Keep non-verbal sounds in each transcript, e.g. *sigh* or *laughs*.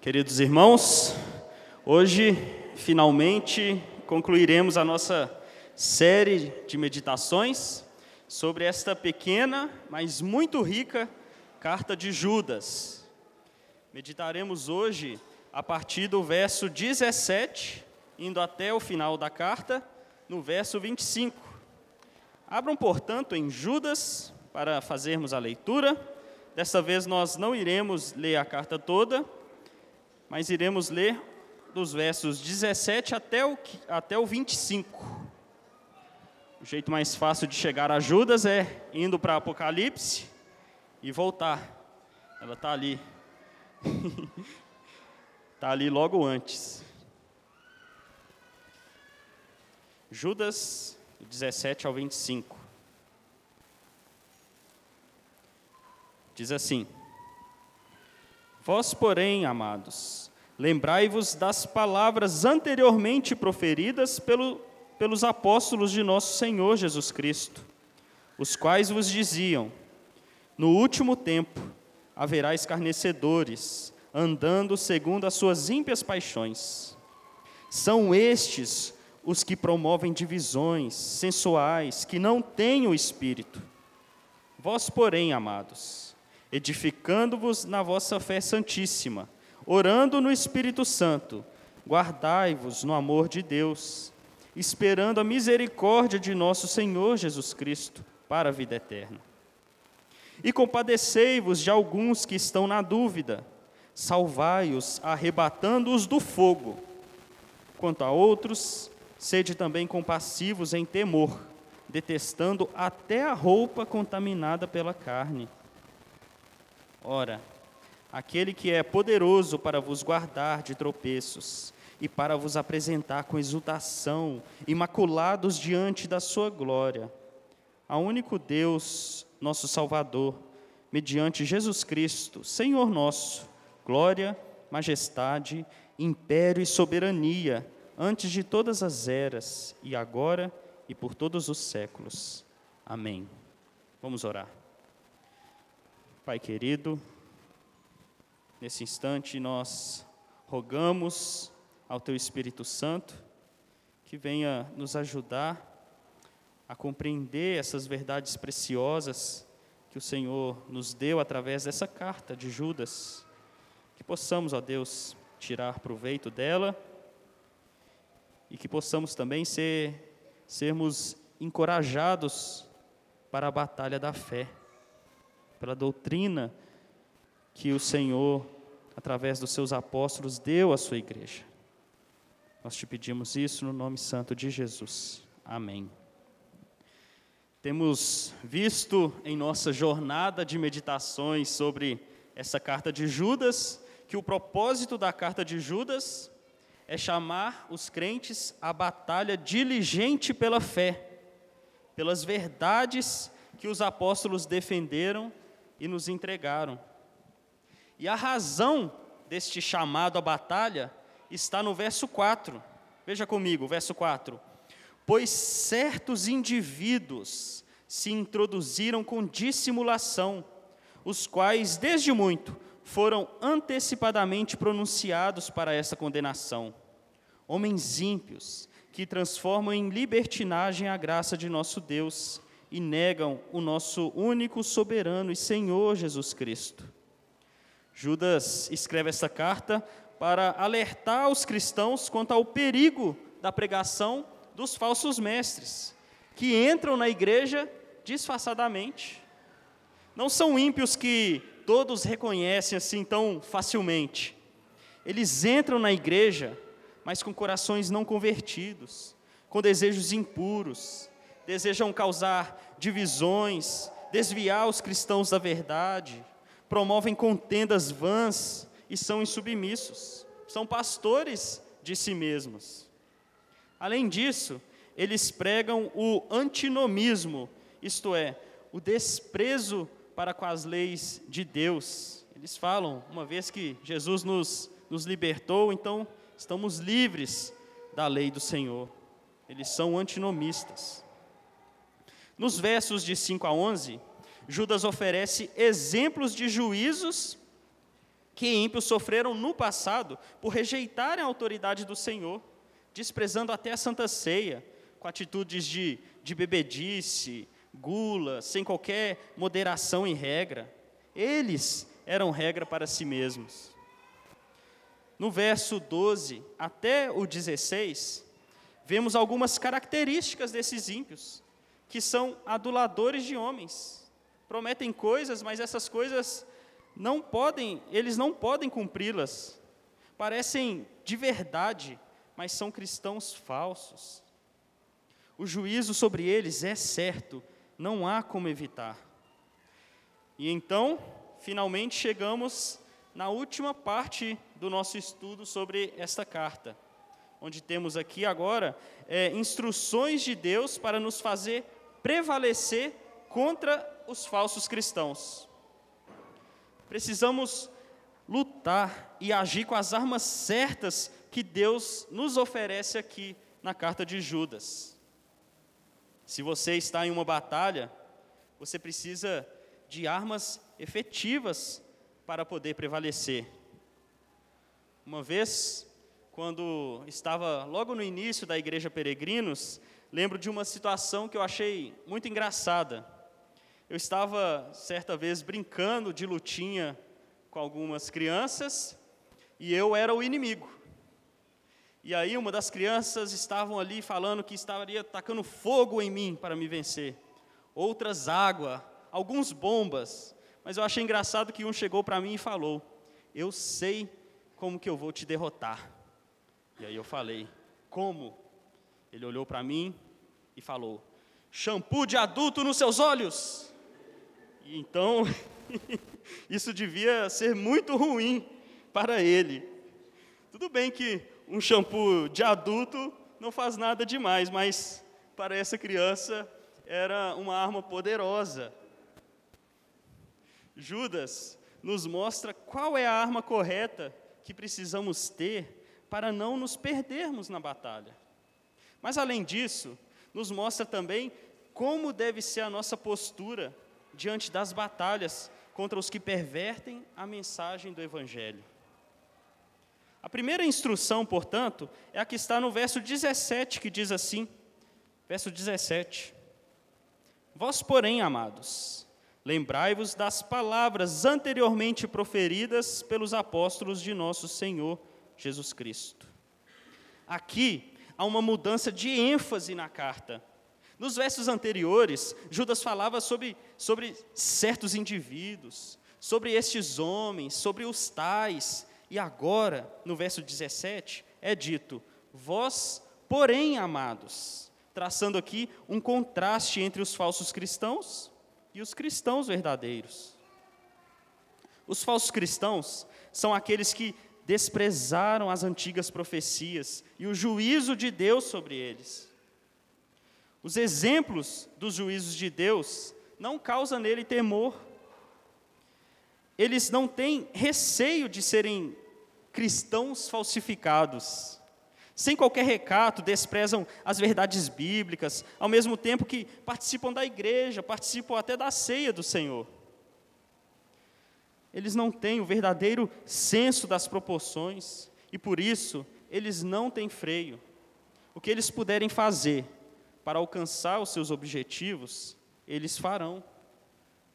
Queridos irmãos, hoje finalmente concluiremos a nossa série de meditações sobre esta pequena, mas muito rica carta de Judas. Meditaremos hoje a partir do verso 17, indo até o final da carta, no verso 25. Abram, portanto, em Judas para fazermos a leitura. Desta vez nós não iremos ler a carta toda, mas iremos ler dos versos 17 até o, até o 25. O jeito mais fácil de chegar a Judas é indo para Apocalipse e voltar. Ela está ali. Está *laughs* ali logo antes. Judas, 17 ao 25. Diz assim: Vós, porém, amados, lembrai-vos das palavras anteriormente proferidas pelo, pelos apóstolos de nosso Senhor Jesus Cristo, os quais vos diziam: No último tempo haverá escarnecedores, andando segundo as suas ímpias paixões. São estes os que promovem divisões sensuais, que não têm o espírito. Vós, porém, amados, edificando-vos na vossa fé santíssima, orando no Espírito Santo, guardai-vos no amor de Deus, esperando a misericórdia de nosso Senhor Jesus Cristo para a vida eterna. E compadecei-vos de alguns que estão na dúvida, salvai-os, arrebatando-os do fogo. Quanto a outros, sede também compassivos em temor, detestando até a roupa contaminada pela carne Ora, aquele que é poderoso para vos guardar de tropeços e para vos apresentar com exultação, imaculados diante da sua glória, a único Deus, nosso Salvador, mediante Jesus Cristo, Senhor nosso, glória, majestade, império e soberania, antes de todas as eras, e agora e por todos os séculos. Amém. Vamos orar. Pai querido, nesse instante nós rogamos ao Teu Espírito Santo que venha nos ajudar a compreender essas verdades preciosas que o Senhor nos deu através dessa carta de Judas. Que possamos, ó Deus, tirar proveito dela e que possamos também ser, sermos encorajados para a batalha da fé pela doutrina que o Senhor, através dos seus apóstolos, deu à sua igreja. Nós te pedimos isso no nome santo de Jesus. Amém. Temos visto em nossa jornada de meditações sobre essa carta de Judas que o propósito da carta de Judas é chamar os crentes à batalha diligente pela fé, pelas verdades que os apóstolos defenderam e nos entregaram. E a razão deste chamado à batalha está no verso 4. Veja comigo, verso 4. Pois certos indivíduos se introduziram com dissimulação, os quais, desde muito, foram antecipadamente pronunciados para essa condenação. Homens ímpios, que transformam em libertinagem a graça de nosso Deus e negam o nosso único soberano e Senhor Jesus Cristo. Judas escreve essa carta para alertar os cristãos quanto ao perigo da pregação dos falsos mestres, que entram na igreja disfarçadamente. Não são ímpios que todos reconhecem assim tão facilmente. Eles entram na igreja, mas com corações não convertidos, com desejos impuros, desejam causar divisões, desviar os cristãos da verdade, promovem contendas vãs e são insubmissos. São pastores de si mesmos. Além disso, eles pregam o antinomismo, isto é, o desprezo para com as leis de Deus. Eles falam, uma vez que Jesus nos, nos libertou, então estamos livres da lei do Senhor. Eles são antinomistas. Nos versos de 5 a 11, Judas oferece exemplos de juízos Que ímpios sofreram no passado por rejeitarem a autoridade do Senhor, desprezando até a santa ceia, com atitudes de, de bebedice, gula, sem qualquer moderação e regra. Eles eram regra para si mesmos. No verso 12 até o 16, vemos algumas características desses ímpios, que são aduladores de homens. Prometem coisas, mas essas coisas não podem, eles não podem cumpri-las. Parecem de verdade, mas são cristãos falsos. O juízo sobre eles é certo, não há como evitar. E então, finalmente chegamos na última parte do nosso estudo sobre esta carta, onde temos aqui agora é, instruções de Deus para nos fazer prevalecer contra os falsos cristãos. Precisamos lutar e agir com as armas certas que Deus nos oferece aqui na carta de Judas. Se você está em uma batalha, você precisa de armas efetivas para poder prevalecer. Uma vez, quando estava logo no início da igreja Peregrinos, lembro de uma situação que eu achei muito engraçada. Eu estava certa vez brincando de lutinha com algumas crianças e eu era o inimigo. E aí uma das crianças estavam ali falando que estaria tacando fogo em mim para me vencer. Outras água, alguns bombas. Mas eu achei engraçado que um chegou para mim e falou: "Eu sei como que eu vou te derrotar". E aí eu falei: "Como?" Ele olhou para mim e falou: "Shampoo de adulto nos seus olhos". E então *laughs* isso devia ser muito ruim para ele. Tudo bem que um shampoo de adulto não faz nada demais, mas para essa criança era uma arma poderosa. Judas nos mostra qual é a arma correta que precisamos ter para não nos perdermos na batalha. Mas além disso, nos mostra também como deve ser a nossa postura diante das batalhas contra os que pervertem a mensagem do Evangelho. A primeira instrução, portanto, é a que está no verso 17, que diz assim: verso 17: Vós, porém, amados, lembrai-vos das palavras anteriormente proferidas pelos apóstolos de nosso Senhor Jesus Cristo. Aqui há uma mudança de ênfase na carta. Nos versos anteriores, Judas falava sobre, sobre certos indivíduos, sobre estes homens, sobre os tais, e agora, no verso 17, é dito: Vós, porém, amados, traçando aqui um contraste entre os falsos cristãos e os cristãos verdadeiros. Os falsos cristãos são aqueles que desprezaram as antigas profecias e o juízo de Deus sobre eles. Os exemplos dos juízos de Deus não causam nele temor. Eles não têm receio de serem cristãos falsificados. Sem qualquer recato, desprezam as verdades bíblicas, ao mesmo tempo que participam da igreja, participam até da ceia do Senhor. Eles não têm o verdadeiro senso das proporções e por isso eles não têm freio. O que eles puderem fazer para alcançar os seus objetivos, eles farão,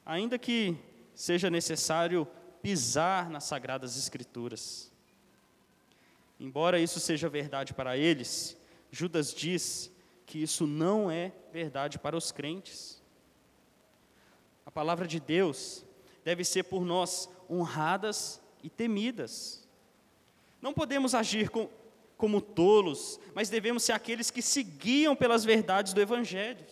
ainda que seja necessário pisar nas sagradas Escrituras. Embora isso seja verdade para eles, Judas diz que isso não é verdade para os crentes. A palavra de Deus deve ser por nós honradas e temidas. Não podemos agir com, como tolos, mas devemos ser aqueles que se guiam pelas verdades do Evangelho.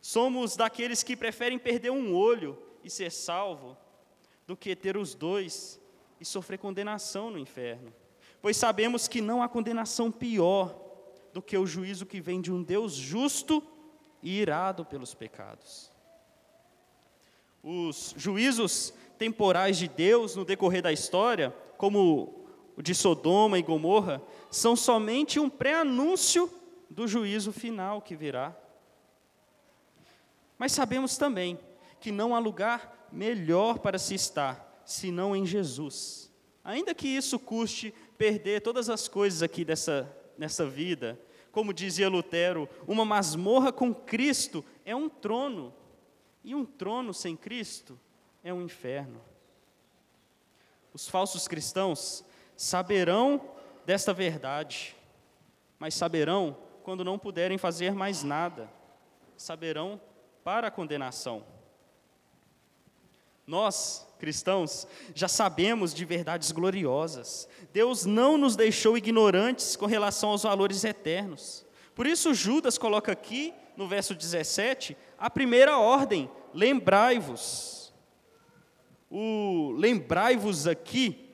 Somos daqueles que preferem perder um olho e ser salvo, do que ter os dois e sofrer condenação no inferno pois sabemos que não há condenação pior do que o juízo que vem de um Deus justo e irado pelos pecados. Os juízos temporais de Deus no decorrer da história, como o de Sodoma e Gomorra, são somente um pré-anúncio do juízo final que virá. Mas sabemos também que não há lugar melhor para se estar senão em Jesus ainda que isso custe perder todas as coisas aqui dessa, nessa vida, como dizia Lutero, uma masmorra com Cristo é um trono, e um trono sem Cristo é um inferno. Os falsos cristãos saberão desta verdade, mas saberão quando não puderem fazer mais nada, saberão para a condenação. Nós, cristãos, já sabemos de verdades gloriosas. Deus não nos deixou ignorantes com relação aos valores eternos. Por isso, Judas coloca aqui, no verso 17, a primeira ordem: lembrai-vos. O lembrai-vos aqui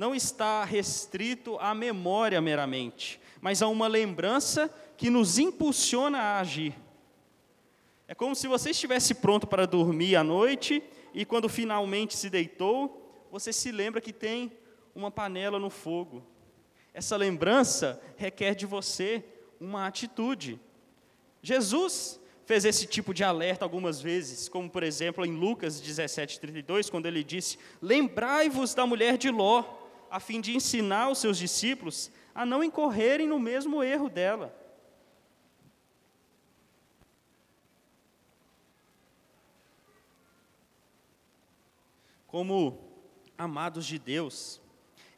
não está restrito à memória meramente, mas a uma lembrança que nos impulsiona a agir. É como se você estivesse pronto para dormir à noite e quando finalmente se deitou, você se lembra que tem uma panela no fogo. Essa lembrança requer de você uma atitude. Jesus fez esse tipo de alerta algumas vezes, como por exemplo em Lucas 17:32, quando ele disse: "Lembrai-vos da mulher de Ló, a fim de ensinar os seus discípulos a não incorrerem no mesmo erro dela." como amados de Deus,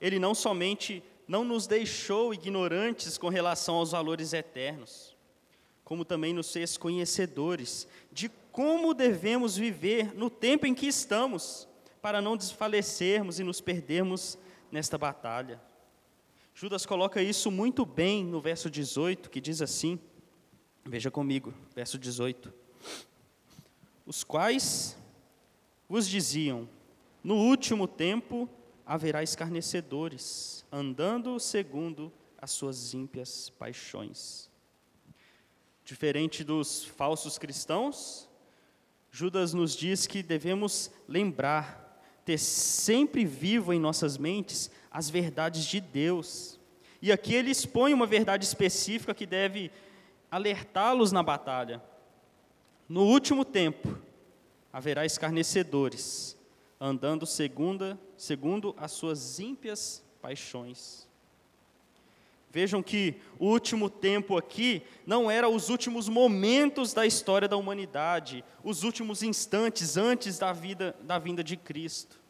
Ele não somente não nos deixou ignorantes com relação aos valores eternos, como também nos fez conhecedores de como devemos viver no tempo em que estamos, para não desfalecermos e nos perdermos nesta batalha. Judas coloca isso muito bem no verso 18, que diz assim: veja comigo, verso 18: Os quais vos diziam, no último tempo haverá escarnecedores, andando segundo as suas ímpias paixões. Diferente dos falsos cristãos, Judas nos diz que devemos lembrar, ter sempre vivo em nossas mentes as verdades de Deus. E aqui ele expõe uma verdade específica que deve alertá-los na batalha. No último tempo haverá escarnecedores, andando segunda, segundo as suas ímpias paixões. Vejam que o último tempo aqui não era os últimos momentos da história da humanidade, os últimos instantes antes da vida da vinda de Cristo.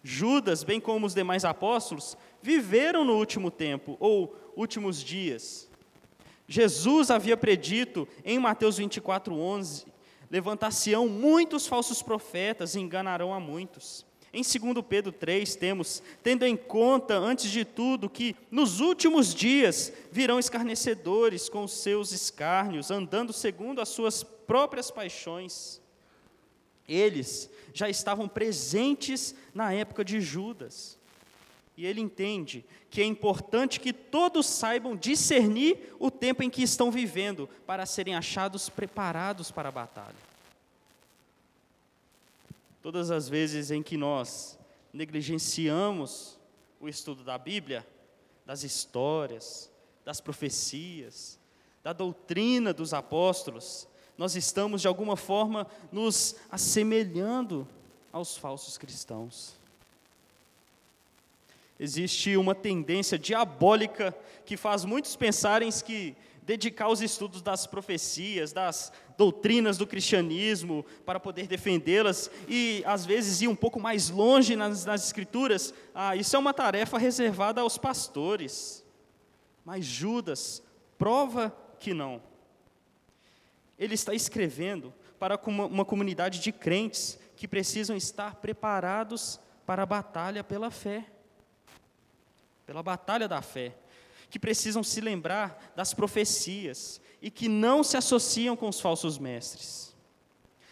Judas, bem como os demais apóstolos, viveram no último tempo ou últimos dias. Jesus havia predito em Mateus 24:11 Levantar-se-ão muitos falsos profetas e enganarão a muitos. Em 2 Pedro 3, temos, tendo em conta, antes de tudo, que nos últimos dias virão escarnecedores com os seus escárnios, andando segundo as suas próprias paixões. Eles já estavam presentes na época de Judas. E ele entende que é importante que todos saibam discernir o tempo em que estão vivendo, para serem achados preparados para a batalha. Todas as vezes em que nós negligenciamos o estudo da Bíblia, das histórias, das profecias, da doutrina dos apóstolos, nós estamos de alguma forma nos assemelhando aos falsos cristãos. Existe uma tendência diabólica que faz muitos pensarem que dedicar os estudos das profecias, das doutrinas do cristianismo, para poder defendê-las e às vezes ir um pouco mais longe nas, nas escrituras, ah, isso é uma tarefa reservada aos pastores. Mas Judas prova que não. Ele está escrevendo para uma comunidade de crentes que precisam estar preparados para a batalha pela fé pela batalha da fé, que precisam se lembrar das profecias e que não se associam com os falsos mestres.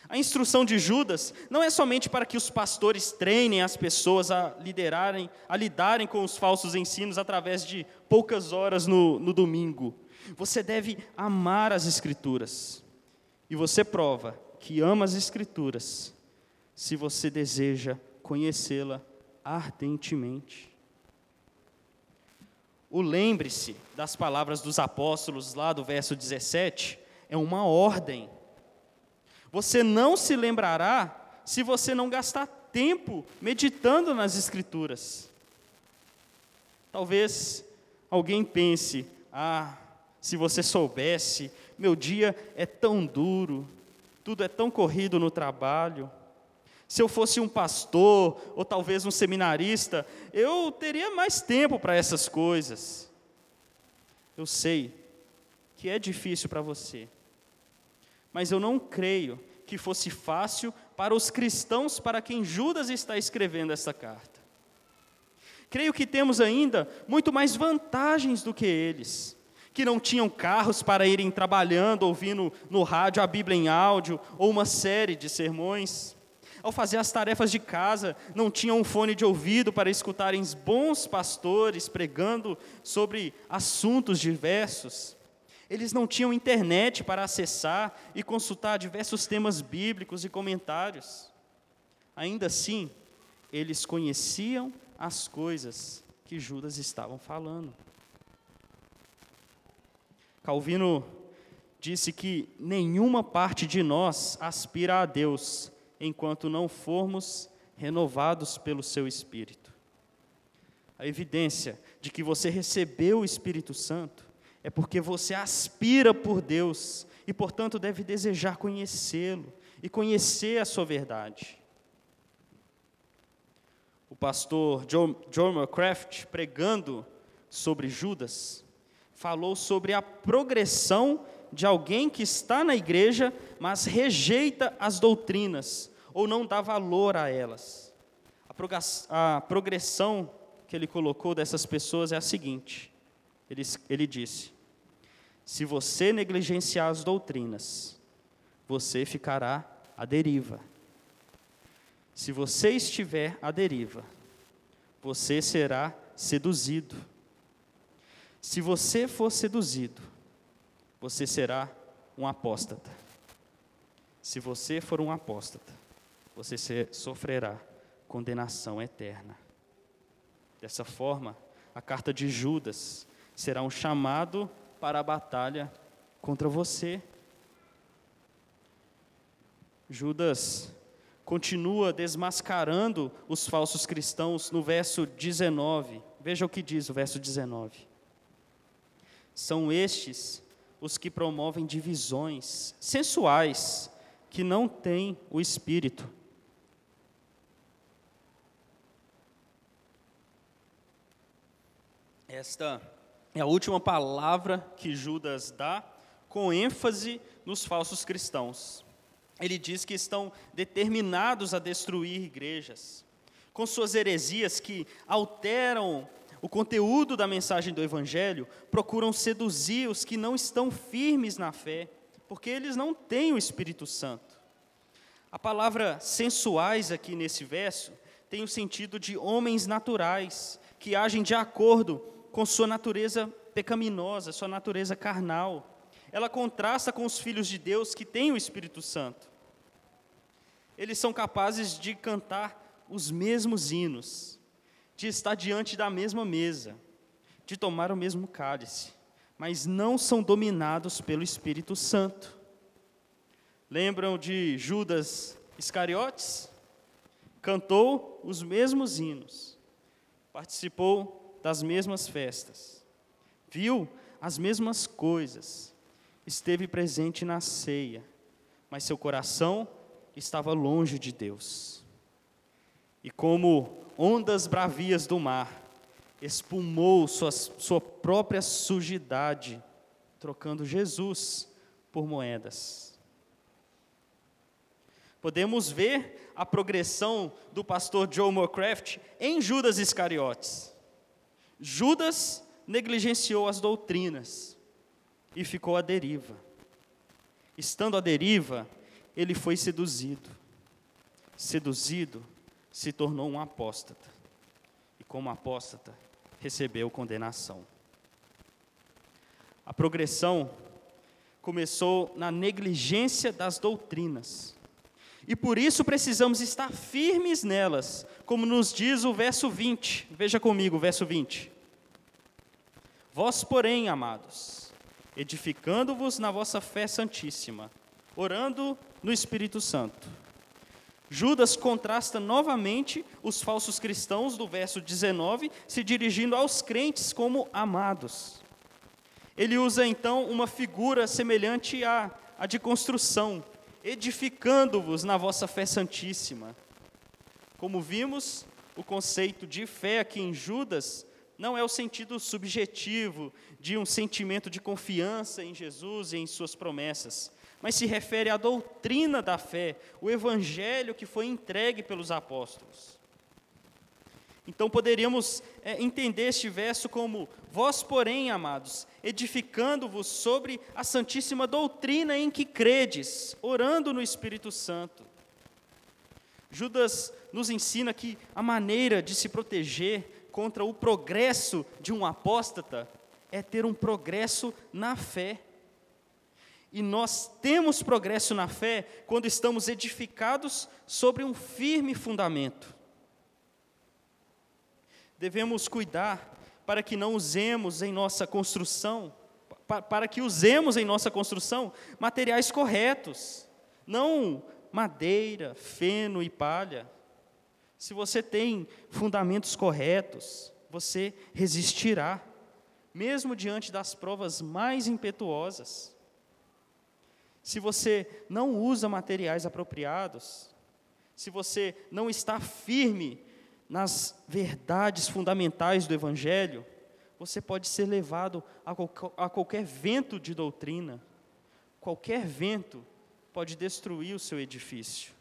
A instrução de Judas não é somente para que os pastores treinem as pessoas a liderarem, a lidarem com os falsos ensinos através de poucas horas no, no domingo. Você deve amar as Escrituras. E você prova que ama as Escrituras se você deseja conhecê-la ardentemente. O lembre-se das palavras dos apóstolos lá do verso 17 é uma ordem. Você não se lembrará se você não gastar tempo meditando nas Escrituras. Talvez alguém pense: ah, se você soubesse, meu dia é tão duro, tudo é tão corrido no trabalho. Se eu fosse um pastor ou talvez um seminarista, eu teria mais tempo para essas coisas. Eu sei que é difícil para você, mas eu não creio que fosse fácil para os cristãos para quem Judas está escrevendo essa carta. Creio que temos ainda muito mais vantagens do que eles, que não tinham carros para irem trabalhando, ouvindo no rádio a Bíblia em áudio ou uma série de sermões ao fazer as tarefas de casa, não tinham um fone de ouvido para escutarem bons pastores pregando sobre assuntos diversos. Eles não tinham internet para acessar e consultar diversos temas bíblicos e comentários. Ainda assim, eles conheciam as coisas que Judas estavam falando. Calvino disse que nenhuma parte de nós aspira a Deus enquanto não formos renovados pelo seu Espírito. A evidência de que você recebeu o Espírito Santo é porque você aspira por Deus e, portanto, deve desejar conhecê-lo e conhecer a sua verdade. O pastor John, McCraft, pregando sobre Judas, falou sobre a progressão de alguém que está na igreja, mas rejeita as doutrinas ou não dá valor a elas. A progressão que ele colocou dessas pessoas é a seguinte: ele, ele disse, se você negligenciar as doutrinas, você ficará à deriva. Se você estiver à deriva, você será seduzido. Se você for seduzido, você será um apóstata. Se você for um apóstata, você sofrerá condenação eterna. Dessa forma, a carta de Judas será um chamado para a batalha contra você. Judas continua desmascarando os falsos cristãos no verso 19. Veja o que diz o verso 19. São estes os que promovem divisões sensuais, que não têm o espírito Esta é a última palavra que Judas dá, com ênfase nos falsos cristãos. Ele diz que estão determinados a destruir igrejas, com suas heresias que alteram o conteúdo da mensagem do Evangelho, procuram seduzir os que não estão firmes na fé, porque eles não têm o Espírito Santo. A palavra sensuais aqui nesse verso tem o sentido de homens naturais, que agem de acordo com sua natureza pecaminosa, sua natureza carnal. Ela contrasta com os filhos de Deus que têm o Espírito Santo. Eles são capazes de cantar os mesmos hinos, de estar diante da mesma mesa, de tomar o mesmo cálice, mas não são dominados pelo Espírito Santo. Lembram de Judas Iscariotes? Cantou os mesmos hinos, participou das mesmas festas, viu as mesmas coisas, esteve presente na ceia, mas seu coração estava longe de Deus. E como ondas bravias do mar, espumou sua, sua própria sujidade, trocando Jesus por moedas. Podemos ver a progressão do pastor Joe Moorcraft em Judas Iscariotes. Judas negligenciou as doutrinas e ficou à deriva. Estando à deriva, ele foi seduzido. Seduzido, se tornou um apóstata. E como apóstata, recebeu condenação. A progressão começou na negligência das doutrinas. E por isso precisamos estar firmes nelas, como nos diz o verso 20. Veja comigo o verso 20. Vós, porém, amados, edificando-vos na vossa fé santíssima, orando no Espírito Santo, Judas contrasta novamente os falsos cristãos do verso 19, se dirigindo aos crentes como amados. Ele usa então uma figura semelhante à, à de construção, edificando-vos na vossa fé santíssima. Como vimos, o conceito de fé aqui em Judas não é o sentido subjetivo de um sentimento de confiança em Jesus e em suas promessas, mas se refere à doutrina da fé, o evangelho que foi entregue pelos apóstolos. Então poderíamos é, entender este verso como: Vós, porém, amados, edificando-vos sobre a santíssima doutrina em que credes, orando no Espírito Santo. Judas nos ensina que a maneira de se proteger contra o progresso de um apóstata é ter um progresso na fé. E nós temos progresso na fé quando estamos edificados sobre um firme fundamento. Devemos cuidar para que não usemos em nossa construção, para que usemos em nossa construção materiais corretos, não madeira, feno e palha. Se você tem fundamentos corretos, você resistirá, mesmo diante das provas mais impetuosas. Se você não usa materiais apropriados, se você não está firme nas verdades fundamentais do Evangelho, você pode ser levado a, a qualquer vento de doutrina, qualquer vento pode destruir o seu edifício.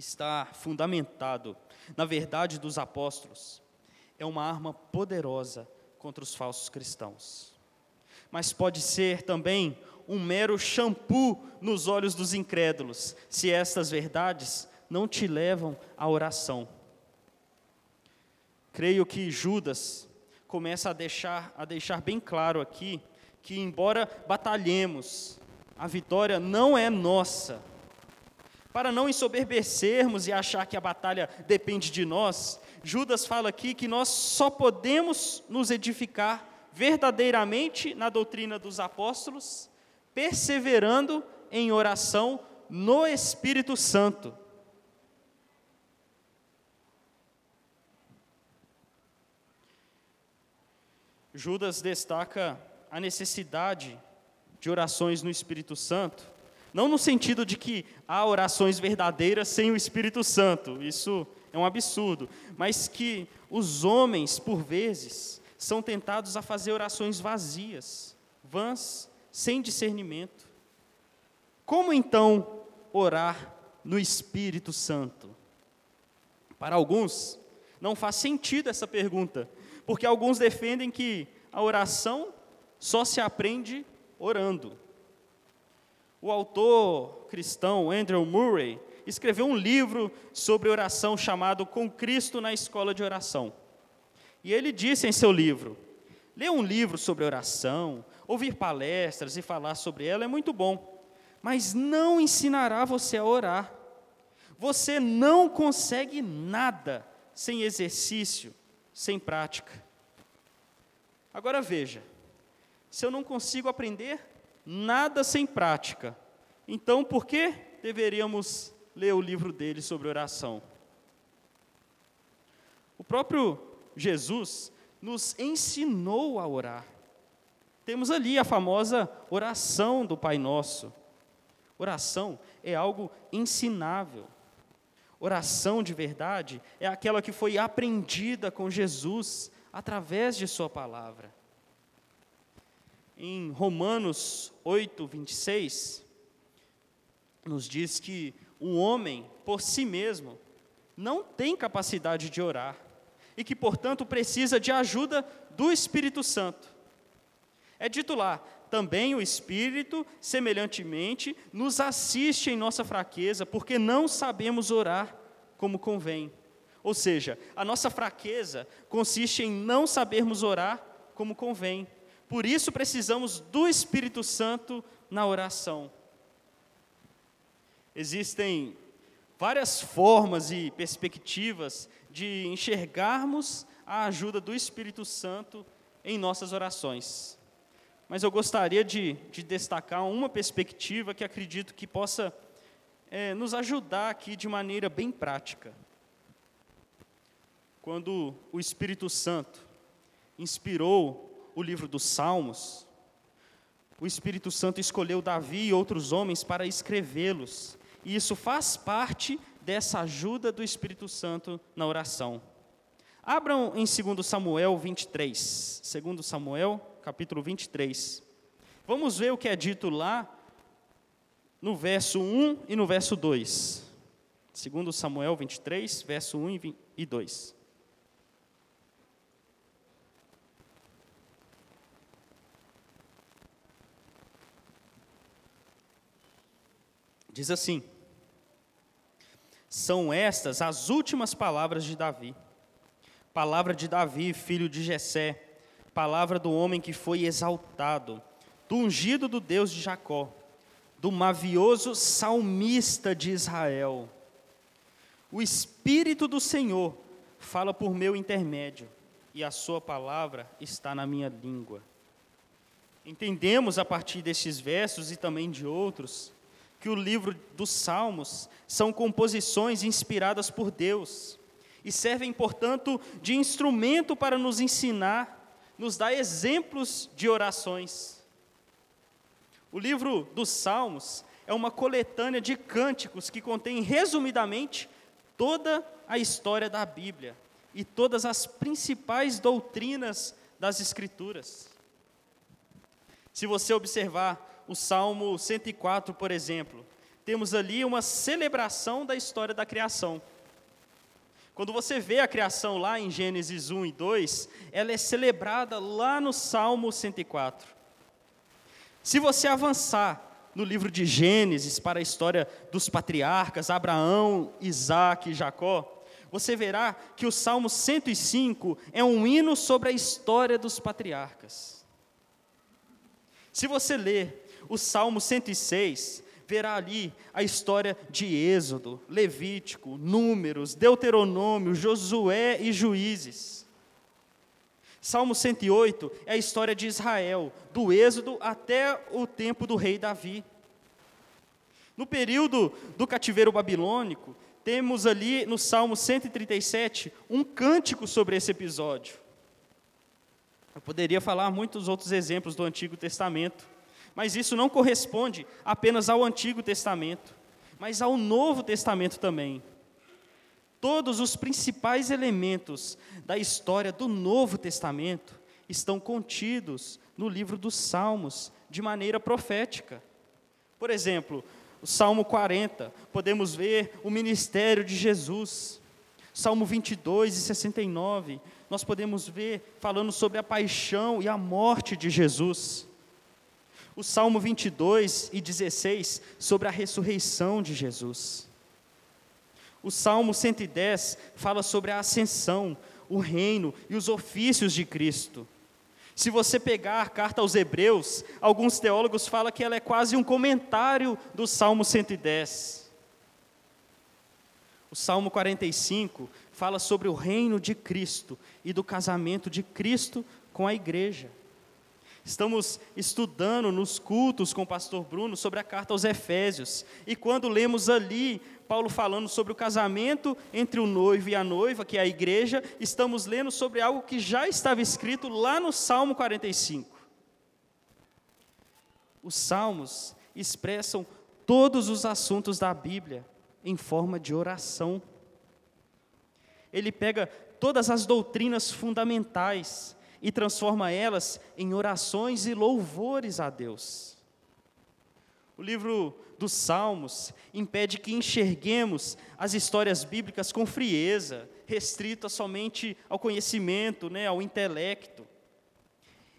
Está fundamentado na verdade dos apóstolos, é uma arma poderosa contra os falsos cristãos. Mas pode ser também um mero shampoo nos olhos dos incrédulos, se estas verdades não te levam à oração. Creio que Judas começa a deixar, a deixar bem claro aqui que, embora batalhemos, a vitória não é nossa. Para não ensoberbecermos e achar que a batalha depende de nós, Judas fala aqui que nós só podemos nos edificar verdadeiramente na doutrina dos apóstolos, perseverando em oração no Espírito Santo. Judas destaca a necessidade de orações no Espírito Santo, não no sentido de que há orações verdadeiras sem o Espírito Santo, isso é um absurdo, mas que os homens, por vezes, são tentados a fazer orações vazias, vãs, sem discernimento. Como então orar no Espírito Santo? Para alguns, não faz sentido essa pergunta, porque alguns defendem que a oração só se aprende orando. O autor cristão Andrew Murray escreveu um livro sobre oração chamado Com Cristo na Escola de Oração. E ele disse em seu livro: ler um livro sobre oração, ouvir palestras e falar sobre ela é muito bom, mas não ensinará você a orar. Você não consegue nada sem exercício, sem prática. Agora veja: se eu não consigo aprender nada sem prática, então por que deveríamos ler o livro dele sobre oração? O próprio Jesus nos ensinou a orar. Temos ali a famosa oração do Pai Nosso. Oração é algo ensinável. Oração de verdade é aquela que foi aprendida com Jesus através de Sua palavra. Em Romanos 8, 26, nos diz que o homem, por si mesmo, não tem capacidade de orar e que, portanto, precisa de ajuda do Espírito Santo. É dito lá, também o Espírito, semelhantemente, nos assiste em nossa fraqueza, porque não sabemos orar como convém. Ou seja, a nossa fraqueza consiste em não sabermos orar como convém. Por isso precisamos do Espírito Santo na oração. Existem várias formas e perspectivas de enxergarmos a ajuda do Espírito Santo em nossas orações mas eu gostaria de, de destacar uma perspectiva que acredito que possa é, nos ajudar aqui de maneira bem prática. Quando o Espírito Santo inspirou o livro dos Salmos, o Espírito Santo escolheu Davi e outros homens para escrevê-los, e isso faz parte dessa ajuda do Espírito Santo na oração. Abram em 2 Samuel 23. 2 Samuel, capítulo 23. Vamos ver o que é dito lá no verso 1 e no verso 2. 2 Samuel 23, verso 1 e 2. Diz assim: São estas as últimas palavras de Davi. Palavra de Davi, filho de Jessé, palavra do homem que foi exaltado, do ungido do Deus de Jacó, do mavioso salmista de Israel. O Espírito do Senhor fala por meu intermédio, e a sua palavra está na minha língua. Entendemos a partir destes versos e também de outros que o livro dos Salmos são composições inspiradas por Deus e servem, portanto, de instrumento para nos ensinar, nos dar exemplos de orações. O livro dos Salmos é uma coletânea de cânticos que contém, resumidamente, toda a história da Bíblia e todas as principais doutrinas das Escrituras. Se você observar o Salmo 104, por exemplo, temos ali uma celebração da história da criação. Quando você vê a criação lá em Gênesis 1 e 2, ela é celebrada lá no Salmo 104. Se você avançar no livro de Gênesis para a história dos patriarcas, Abraão, Isaac e Jacó, você verá que o Salmo 105 é um hino sobre a história dos patriarcas. Se você ler o Salmo 106 verá ali a história de Êxodo, Levítico, Números, Deuteronômio, Josué e Juízes. Salmo 108 é a história de Israel, do Êxodo até o tempo do rei Davi. No período do cativeiro babilônico, temos ali no Salmo 137 um cântico sobre esse episódio. Eu poderia falar muitos outros exemplos do Antigo Testamento, mas isso não corresponde apenas ao Antigo Testamento, mas ao Novo Testamento também. Todos os principais elementos da história do Novo Testamento estão contidos no livro dos Salmos, de maneira profética. Por exemplo, o Salmo 40, podemos ver o ministério de Jesus. Salmo 22 e 69, nós podemos ver falando sobre a paixão e a morte de Jesus o Salmo 22 e 16 sobre a ressurreição de Jesus. O Salmo 110 fala sobre a ascensão, o reino e os ofícios de Cristo. Se você pegar a carta aos Hebreus, alguns teólogos falam que ela é quase um comentário do Salmo 110. O Salmo 45 fala sobre o reino de Cristo e do casamento de Cristo com a igreja. Estamos estudando nos cultos com o pastor Bruno sobre a carta aos Efésios. E quando lemos ali Paulo falando sobre o casamento entre o noivo e a noiva, que é a igreja, estamos lendo sobre algo que já estava escrito lá no Salmo 45. Os salmos expressam todos os assuntos da Bíblia em forma de oração. Ele pega todas as doutrinas fundamentais e transforma elas em orações e louvores a Deus. O livro dos Salmos impede que enxerguemos as histórias bíblicas com frieza, restrita somente ao conhecimento, né, ao intelecto.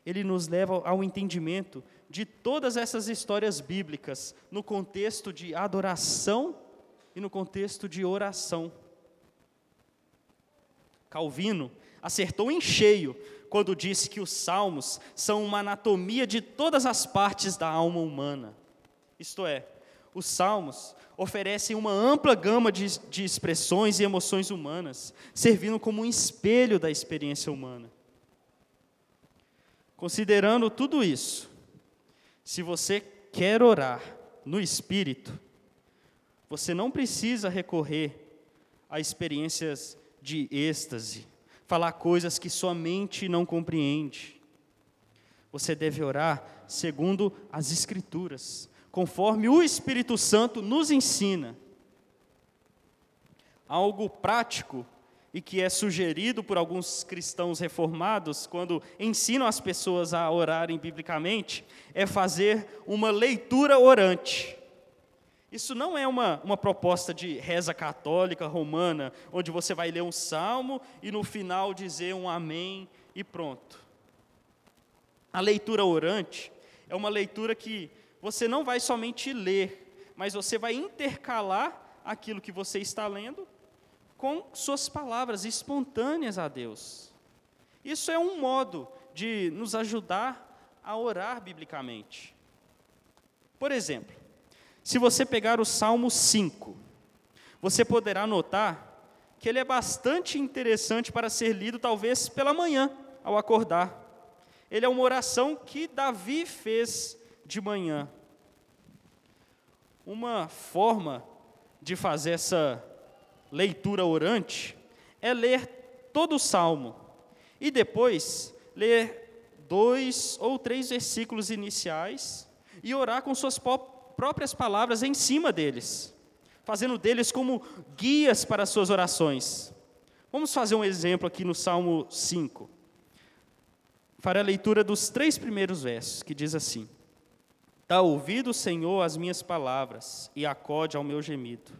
Ele nos leva ao entendimento de todas essas histórias bíblicas no contexto de adoração e no contexto de oração. Calvino acertou em cheio quando disse que os salmos são uma anatomia de todas as partes da alma humana. Isto é, os salmos oferecem uma ampla gama de, de expressões e emoções humanas, servindo como um espelho da experiência humana. Considerando tudo isso, se você quer orar no Espírito, você não precisa recorrer a experiências de êxtase, falar coisas que sua mente não compreende. Você deve orar segundo as Escrituras, conforme o Espírito Santo nos ensina. Algo prático e que é sugerido por alguns cristãos reformados, quando ensinam as pessoas a orarem biblicamente, é fazer uma leitura orante. Isso não é uma, uma proposta de reza católica romana, onde você vai ler um salmo e no final dizer um amém e pronto. A leitura orante é uma leitura que você não vai somente ler, mas você vai intercalar aquilo que você está lendo com suas palavras espontâneas a Deus. Isso é um modo de nos ajudar a orar biblicamente. Por exemplo, se você pegar o Salmo 5, você poderá notar que ele é bastante interessante para ser lido, talvez pela manhã, ao acordar. Ele é uma oração que Davi fez de manhã. Uma forma de fazer essa leitura orante é ler todo o salmo e depois ler dois ou três versículos iniciais e orar com suas próprias palavras em cima deles, fazendo deles como guias para as suas orações. Vamos fazer um exemplo aqui no Salmo 5. Farei a leitura dos três primeiros versos, que diz assim: Dá ouvido, Senhor, as minhas palavras e acode ao meu gemido.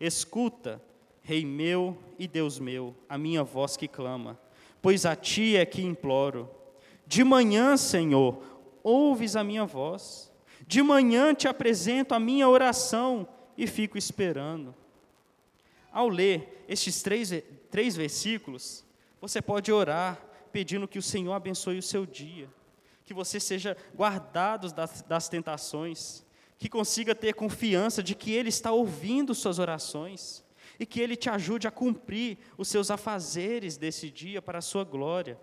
Escuta, Rei meu e Deus meu, a minha voz que clama, pois a ti é que imploro. De manhã, Senhor, ouves a minha voz. De manhã te apresento a minha oração e fico esperando. Ao ler estes três, três versículos, você pode orar pedindo que o Senhor abençoe o seu dia, que você seja guardado das, das tentações, que consiga ter confiança de que Ele está ouvindo suas orações e que Ele te ajude a cumprir os seus afazeres desse dia para a sua glória.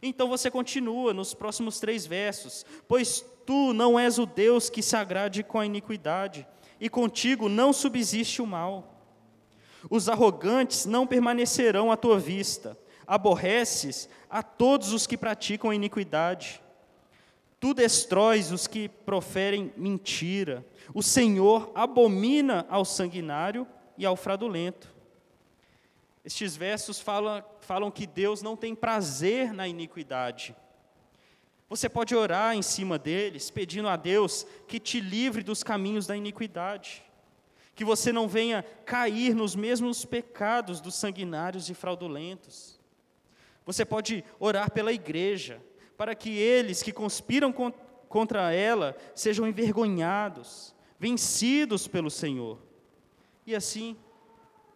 Então você continua nos próximos três versos: Pois tu não és o Deus que se agrade com a iniquidade, e contigo não subsiste o mal. Os arrogantes não permanecerão à tua vista, aborreces a todos os que praticam a iniquidade. Tu destróis os que proferem mentira. O Senhor abomina ao sanguinário e ao fraudulento. Estes versos falam, falam que Deus não tem prazer na iniquidade. Você pode orar em cima deles, pedindo a Deus que te livre dos caminhos da iniquidade, que você não venha cair nos mesmos pecados dos sanguinários e fraudulentos. Você pode orar pela igreja, para que eles que conspiram contra ela sejam envergonhados, vencidos pelo Senhor. E assim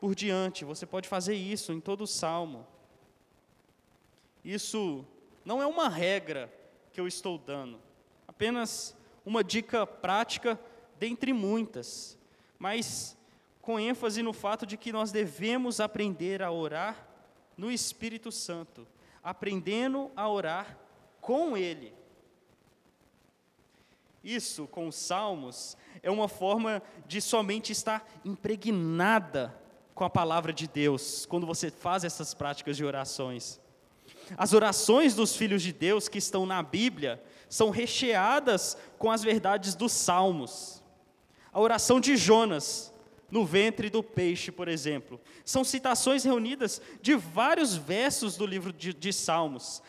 por diante, você pode fazer isso em todo o salmo. Isso não é uma regra que eu estou dando, apenas uma dica prática dentre muitas, mas com ênfase no fato de que nós devemos aprender a orar no Espírito Santo, aprendendo a orar com Ele. Isso, com os salmos, é uma forma de somente estar impregnada com a palavra de Deus, quando você faz essas práticas de orações. As orações dos filhos de Deus que estão na Bíblia são recheadas com as verdades dos salmos. A oração de Jonas no ventre do peixe, por exemplo. São citações reunidas de vários versos do livro de, de, Salmos,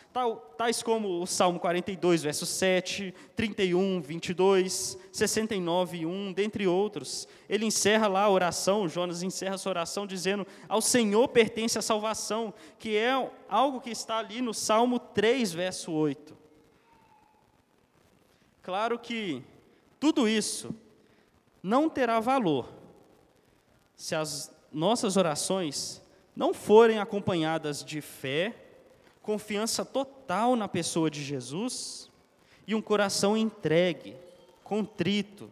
tais como o Salmo 42, verso 7, 31, 22, 69, 1, dentre outros. Ele encerra lá a oração, Jonas encerra sua oração dizendo: Ao Senhor pertence a salvação, que é algo que está ali no Salmo 3, verso 8. Claro que tudo isso não terá valor se as nossas orações não forem acompanhadas de fé, confiança total na pessoa de Jesus e um coração entregue, contrito.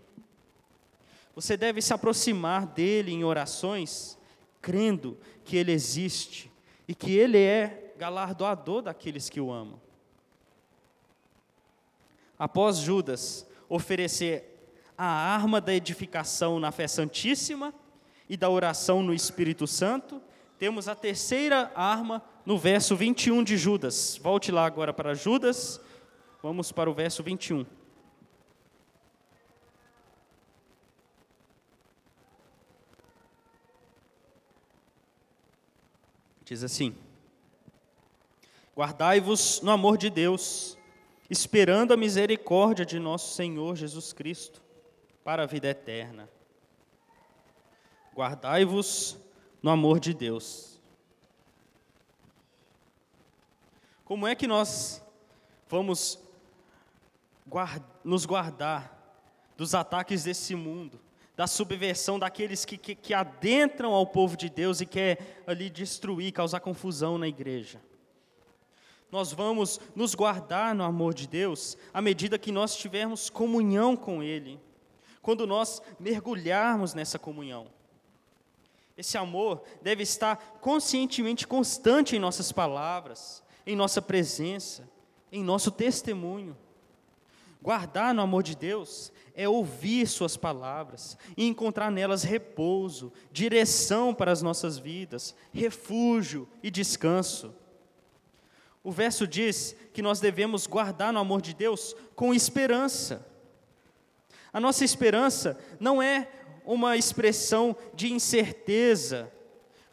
Você deve se aproximar dele em orações, crendo que ele existe e que ele é galardoador daqueles que o amam. Após Judas oferecer a arma da edificação na fé santíssima e da oração no Espírito Santo, temos a terceira arma no verso 21 de Judas. Volte lá agora para Judas, vamos para o verso 21. Diz assim: Guardai-vos no amor de Deus, esperando a misericórdia de nosso Senhor Jesus Cristo, para a vida eterna. Guardai-vos no amor de Deus. Como é que nós vamos guard nos guardar dos ataques desse mundo? da subversão daqueles que, que, que, adentram ao povo de Deus e quer ali destruir, causar confusão na igreja. Nós vamos nos guardar no amor de Deus à medida que nós tivermos comunhão com Ele, quando nós mergulharmos nessa comunhão. Esse amor deve estar conscientemente constante em nossas palavras, em nossa presença, em nosso testemunho. Guardar no amor de Deus é ouvir Suas palavras e encontrar nelas repouso, direção para as nossas vidas, refúgio e descanso. O verso diz que nós devemos guardar no amor de Deus com esperança. A nossa esperança não é uma expressão de incerteza,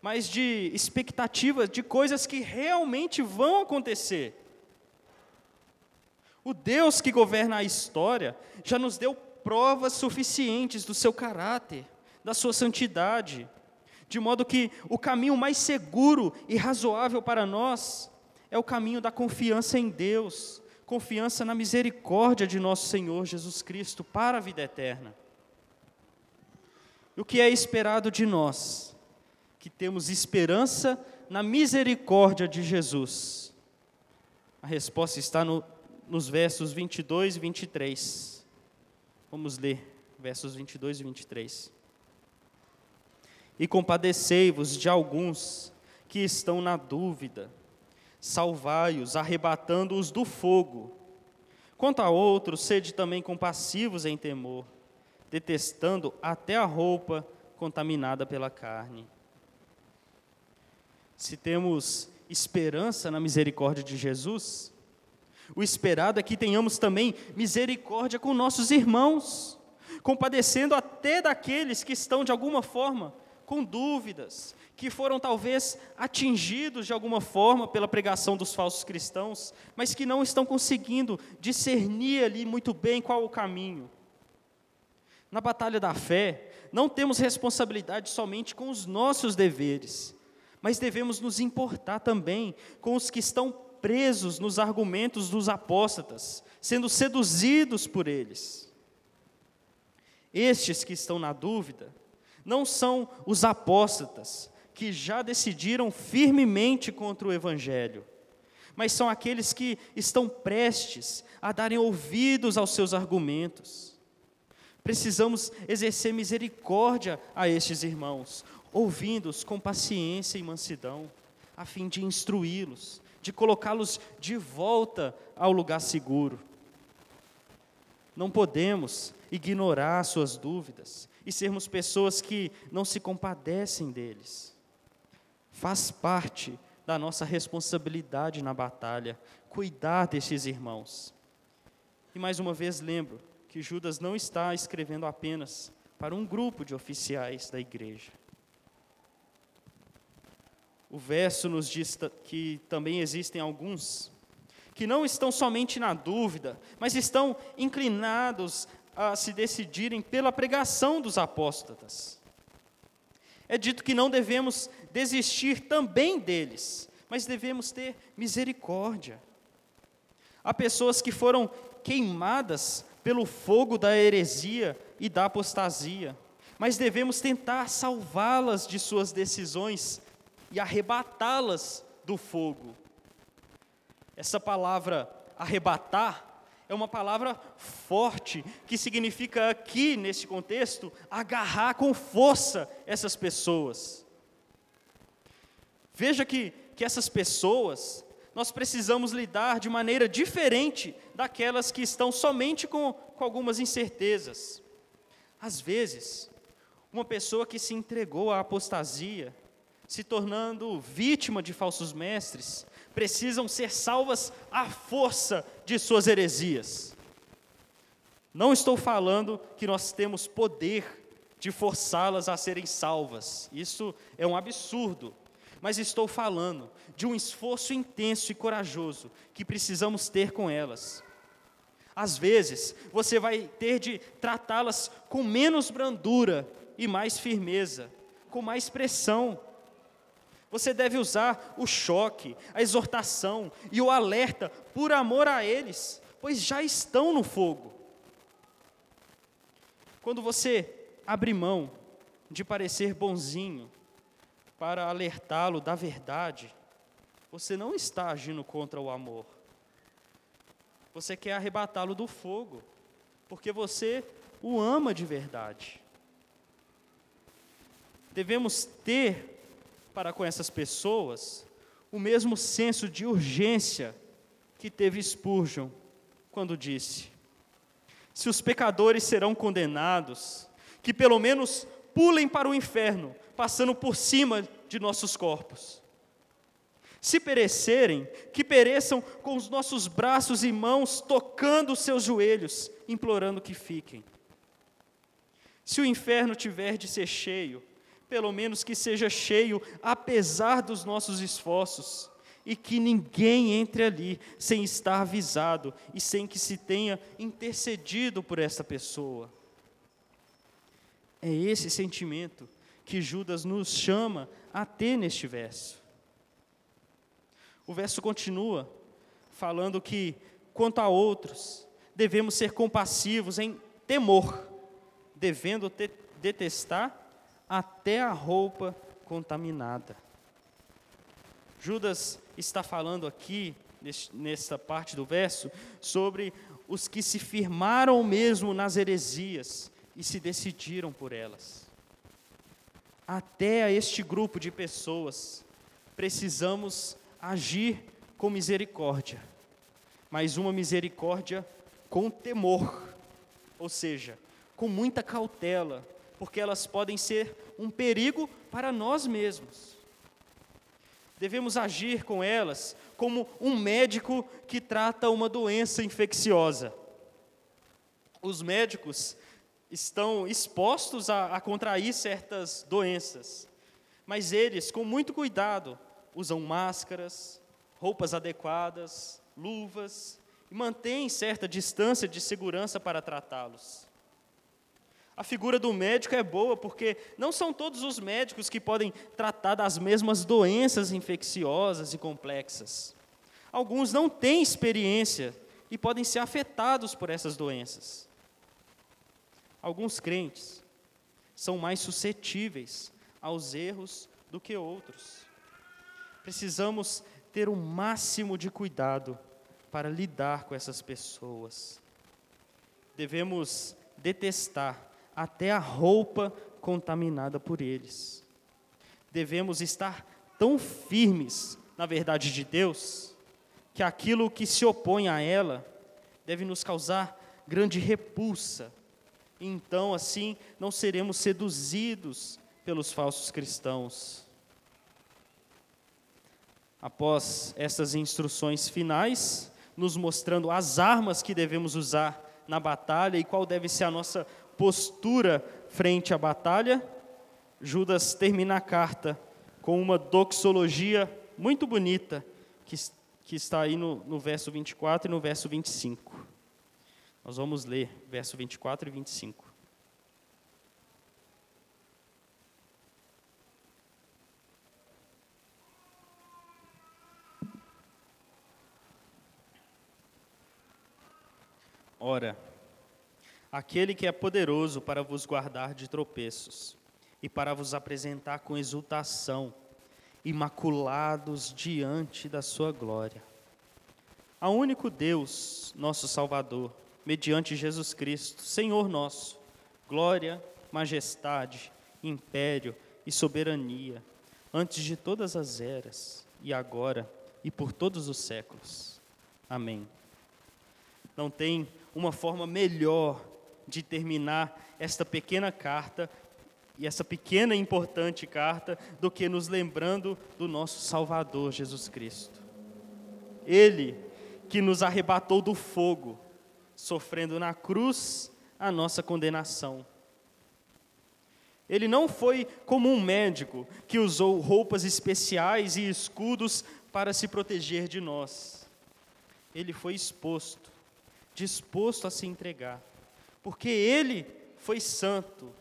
mas de expectativa de coisas que realmente vão acontecer. O Deus que governa a história já nos deu provas suficientes do seu caráter, da sua santidade, de modo que o caminho mais seguro e razoável para nós é o caminho da confiança em Deus, confiança na misericórdia de nosso Senhor Jesus Cristo para a vida eterna. O que é esperado de nós? Que temos esperança na misericórdia de Jesus. A resposta está no, nos versos 22 e 23. Vamos ler versos 22 e 23. E compadecei-vos de alguns que estão na dúvida, salvai-os, arrebatando-os do fogo. Quanto a outros, sede também compassivos em temor, detestando até a roupa contaminada pela carne. Se temos esperança na misericórdia de Jesus, o esperado é que tenhamos também misericórdia com nossos irmãos, compadecendo até daqueles que estão de alguma forma com dúvidas, que foram talvez atingidos de alguma forma pela pregação dos falsos cristãos, mas que não estão conseguindo discernir ali muito bem qual o caminho. Na batalha da fé, não temos responsabilidade somente com os nossos deveres, mas devemos nos importar também com os que estão presos nos argumentos dos apóstatas, sendo seduzidos por eles. Estes que estão na dúvida não são os apóstatas, que já decidiram firmemente contra o Evangelho, mas são aqueles que estão prestes a darem ouvidos aos seus argumentos. Precisamos exercer misericórdia a estes irmãos, ouvindo-os com paciência e mansidão, a fim de instruí-los, de colocá-los de volta ao lugar seguro. Não podemos ignorar suas dúvidas e sermos pessoas que não se compadecem deles. Faz parte da nossa responsabilidade na batalha cuidar desses irmãos. E mais uma vez lembro que Judas não está escrevendo apenas para um grupo de oficiais da igreja. O verso nos diz que também existem alguns que não estão somente na dúvida, mas estão inclinados a se decidirem pela pregação dos apóstatas. É dito que não devemos desistir também deles, mas devemos ter misericórdia. Há pessoas que foram queimadas pelo fogo da heresia e da apostasia, mas devemos tentar salvá-las de suas decisões e arrebatá-las do fogo. Essa palavra arrebatar é uma palavra forte, que significa aqui, nesse contexto, agarrar com força essas pessoas. Veja que, que essas pessoas, nós precisamos lidar de maneira diferente daquelas que estão somente com, com algumas incertezas. Às vezes, uma pessoa que se entregou à apostasia, se tornando vítima de falsos mestres, precisam ser salvas à força de suas heresias. Não estou falando que nós temos poder de forçá-las a serem salvas. Isso é um absurdo. Mas estou falando de um esforço intenso e corajoso que precisamos ter com elas. Às vezes, você vai ter de tratá-las com menos brandura e mais firmeza, com mais pressão. Você deve usar o choque, a exortação e o alerta por amor a eles, pois já estão no fogo. Quando você abre mão de parecer bonzinho para alertá-lo da verdade, você não está agindo contra o amor. Você quer arrebatá-lo do fogo, porque você o ama de verdade. Devemos ter para com essas pessoas o mesmo senso de urgência que teve Spurgeon quando disse: se os pecadores serão condenados, que pelo menos pulem para o inferno, passando por cima de nossos corpos. Se perecerem, que pereçam com os nossos braços e mãos tocando os seus joelhos, implorando que fiquem. Se o inferno tiver de ser cheio, pelo menos que seja cheio apesar dos nossos esforços, e que ninguém entre ali sem estar avisado e sem que se tenha intercedido por essa pessoa. É esse sentimento que Judas nos chama a ter neste verso. O verso continua falando que, quanto a outros, devemos ser compassivos em temor, devendo te detestar até a roupa contaminada. Judas está falando aqui, nesta parte do verso, sobre os que se firmaram mesmo nas heresias e se decidiram por elas. Até a este grupo de pessoas precisamos agir com misericórdia, mas uma misericórdia com temor, ou seja, com muita cautela, porque elas podem ser um perigo para nós mesmos. Devemos agir com elas como um médico que trata uma doença infecciosa. Os médicos estão expostos a, a contrair certas doenças, mas eles, com muito cuidado, usam máscaras, roupas adequadas, luvas e mantêm certa distância de segurança para tratá-los. A figura do médico é boa porque não são todos os médicos que podem tratar das mesmas doenças infecciosas e complexas. Alguns não têm experiência e podem ser afetados por essas doenças. Alguns crentes são mais suscetíveis aos erros do que outros. Precisamos ter o máximo de cuidado para lidar com essas pessoas. Devemos detestar até a roupa contaminada por eles. Devemos estar tão firmes na verdade de Deus, que aquilo que se opõe a ela deve nos causar grande repulsa. Então, assim, não seremos seduzidos pelos falsos cristãos. Após essas instruções finais, nos mostrando as armas que devemos usar na batalha e qual deve ser a nossa postura frente à batalha, Judas termina a carta com uma doxologia muito bonita, que, que está aí no, no verso 24 e no verso 25. Nós vamos ler verso 24 e 25. Ora, aquele que é poderoso para vos guardar de tropeços e para vos apresentar com exultação, imaculados diante da sua glória. A único Deus, nosso Salvador, mediante Jesus Cristo, Senhor nosso, glória, majestade, império e soberania, antes de todas as eras, e agora e por todos os séculos. Amém. Não tem uma forma melhor de terminar esta pequena carta e essa pequena e importante carta do que nos lembrando do nosso Salvador Jesus Cristo. Ele que nos arrebatou do fogo, sofrendo na cruz a nossa condenação. Ele não foi como um médico que usou roupas especiais e escudos para se proteger de nós. Ele foi exposto, disposto a se entregar, porque ele foi santo,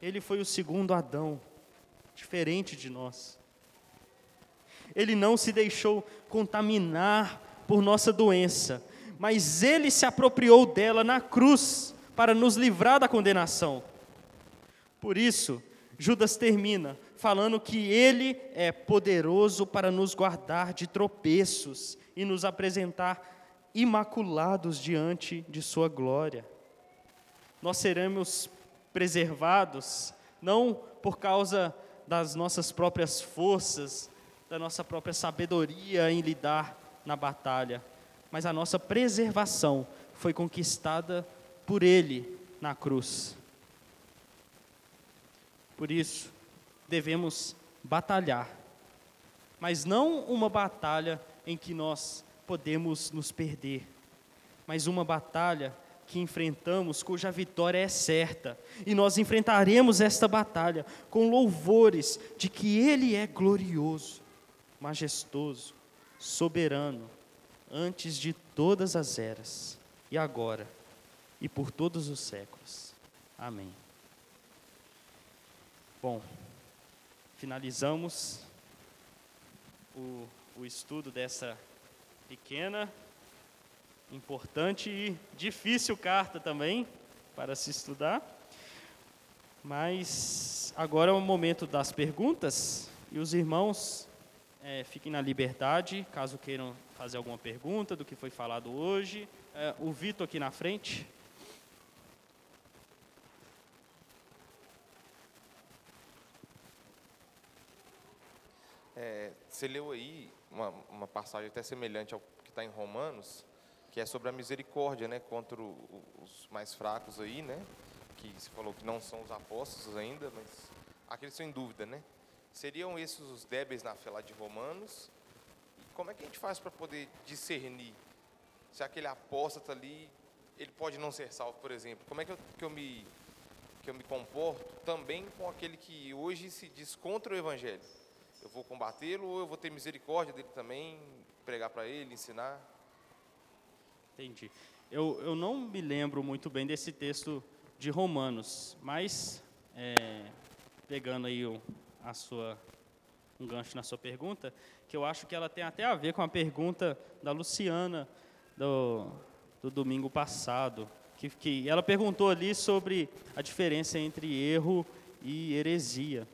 ele foi o segundo Adão, diferente de nós. Ele não se deixou contaminar por nossa doença, mas ele se apropriou dela na cruz para nos livrar da condenação. Por isso, Judas termina falando que ele é poderoso para nos guardar de tropeços e nos apresentar imaculados diante de Sua glória. Nós seremos preservados não por causa das nossas próprias forças, da nossa própria sabedoria em lidar na batalha, mas a nossa preservação foi conquistada por Ele na cruz. Por isso, devemos batalhar, mas não uma batalha em que nós podemos nos perder, mas uma batalha que enfrentamos, cuja vitória é certa, e nós enfrentaremos esta batalha com louvores de que Ele é glorioso, majestoso, soberano, antes de todas as eras, e agora, e por todos os séculos. Amém. Bom, finalizamos o, o estudo dessa pequena, importante e difícil carta também para se estudar. Mas agora é o momento das perguntas e os irmãos é, fiquem na liberdade, caso queiram fazer alguma pergunta do que foi falado hoje. É, o Vitor aqui na frente. É, você leu aí uma, uma passagem até semelhante ao que está em Romanos, que é sobre a misericórdia, né, contra o, os mais fracos aí, né, que se falou que não são os apóstolos ainda, mas aqueles sem dúvida, né? Seriam esses os débeis na fé lá de Romanos? Como é que a gente faz para poder discernir se aquele apóstolo ali, ele pode não ser salvo, por exemplo? Como é que eu, que eu me que eu me comporto também com aquele que hoje se diz contra o evangelho? eu vou combatê-lo ou eu vou ter misericórdia dele também, pregar para ele, ensinar? Entendi. Eu, eu não me lembro muito bem desse texto de Romanos, mas é, pegando aí a sua, um gancho na sua pergunta, que eu acho que ela tem até a ver com a pergunta da Luciana do, do domingo passado, que, que ela perguntou ali sobre a diferença entre erro e heresia.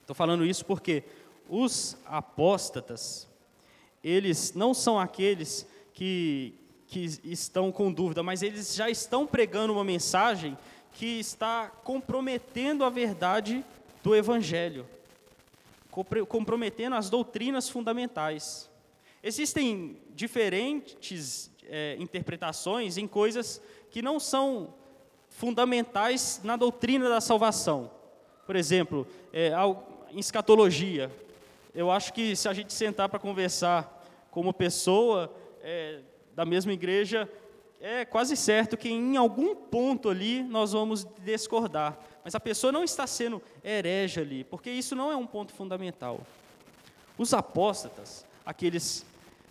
Estou falando isso porque os apóstatas, eles não são aqueles que, que estão com dúvida, mas eles já estão pregando uma mensagem que está comprometendo a verdade do Evangelho, comprometendo as doutrinas fundamentais. Existem diferentes é, interpretações em coisas que não são fundamentais na doutrina da salvação. Por exemplo, é, em escatologia. Eu acho que se a gente sentar para conversar como pessoa é, da mesma igreja, é quase certo que em algum ponto ali nós vamos discordar. Mas a pessoa não está sendo herege ali, porque isso não é um ponto fundamental. Os apóstatas, aqueles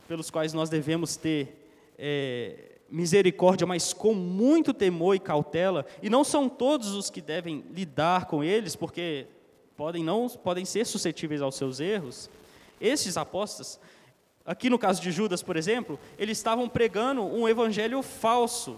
pelos quais nós devemos ter é, misericórdia, mas com muito temor e cautela, e não são todos os que devem lidar com eles, porque podem não podem ser suscetíveis aos seus erros. Esses apóstolos, aqui no caso de Judas, por exemplo, eles estavam pregando um evangelho falso.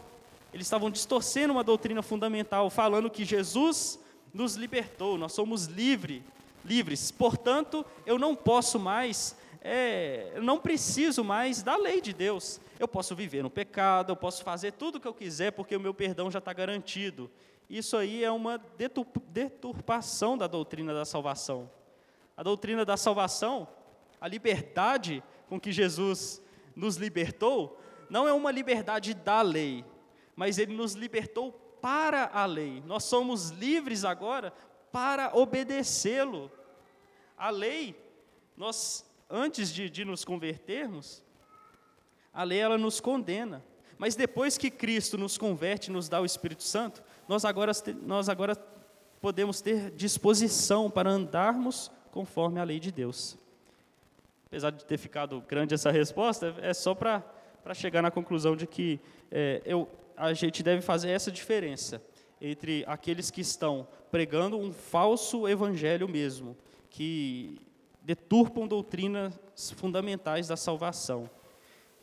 Eles estavam distorcendo uma doutrina fundamental, falando que Jesus nos libertou, nós somos livre, livres. Portanto, eu não posso mais, é, eu não preciso mais da lei de Deus. Eu posso viver no pecado, eu posso fazer tudo o que eu quiser, porque o meu perdão já está garantido. Isso aí é uma deturpação da doutrina da salvação. A doutrina da salvação, a liberdade com que Jesus nos libertou, não é uma liberdade da lei, mas ele nos libertou para a lei. Nós somos livres agora para obedecê-lo. A lei, nós, antes de, de nos convertermos, a lei ela nos condena. Mas depois que Cristo nos converte, nos dá o Espírito Santo, nós agora, nós agora podemos ter disposição para andarmos conforme a lei de Deus. Apesar de ter ficado grande essa resposta, é só para chegar na conclusão de que é, eu, a gente deve fazer essa diferença entre aqueles que estão pregando um falso evangelho mesmo, que deturpam doutrinas fundamentais da salvação.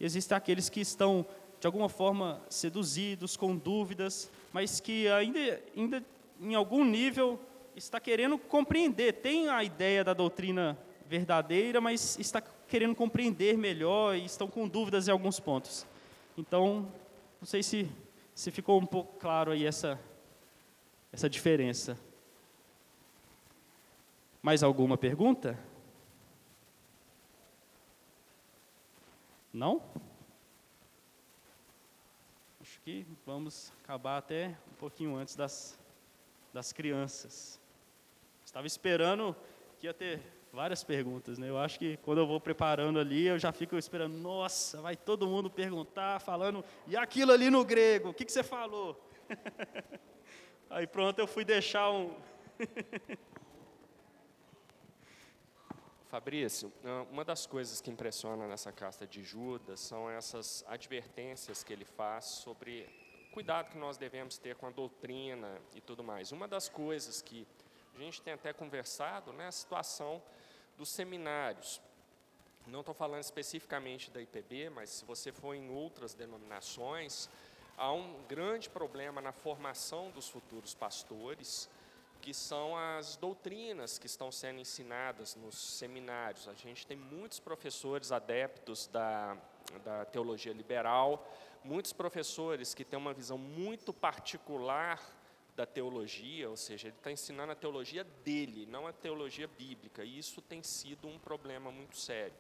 Existem aqueles que estão, de alguma forma, seduzidos, com dúvidas, mas que ainda, ainda em algum nível, está querendo compreender, tem a ideia da doutrina verdadeira, mas está querendo compreender melhor e estão com dúvidas em alguns pontos. Então, não sei se, se ficou um pouco claro aí essa, essa diferença. Mais alguma pergunta? Não? Acho que vamos acabar até um pouquinho antes das, das crianças. Estava esperando que ia ter várias perguntas, né? Eu acho que quando eu vou preparando ali, eu já fico esperando, nossa, vai todo mundo perguntar, falando, e aquilo ali no grego, o que, que você falou? *laughs* Aí pronto, eu fui deixar um. *laughs* Fabrício, uma das coisas que impressiona nessa carta de Judas são essas advertências que ele faz sobre cuidado que nós devemos ter com a doutrina e tudo mais. Uma das coisas que a gente tem até conversado né, a situação dos seminários. Não estou falando especificamente da IPB, mas se você for em outras denominações, há um grande problema na formação dos futuros pastores que são as doutrinas que estão sendo ensinadas nos seminários. A gente tem muitos professores adeptos da, da teologia liberal, muitos professores que têm uma visão muito particular da teologia, ou seja, ele está ensinando a teologia dele, não a teologia bíblica, e isso tem sido um problema muito sério.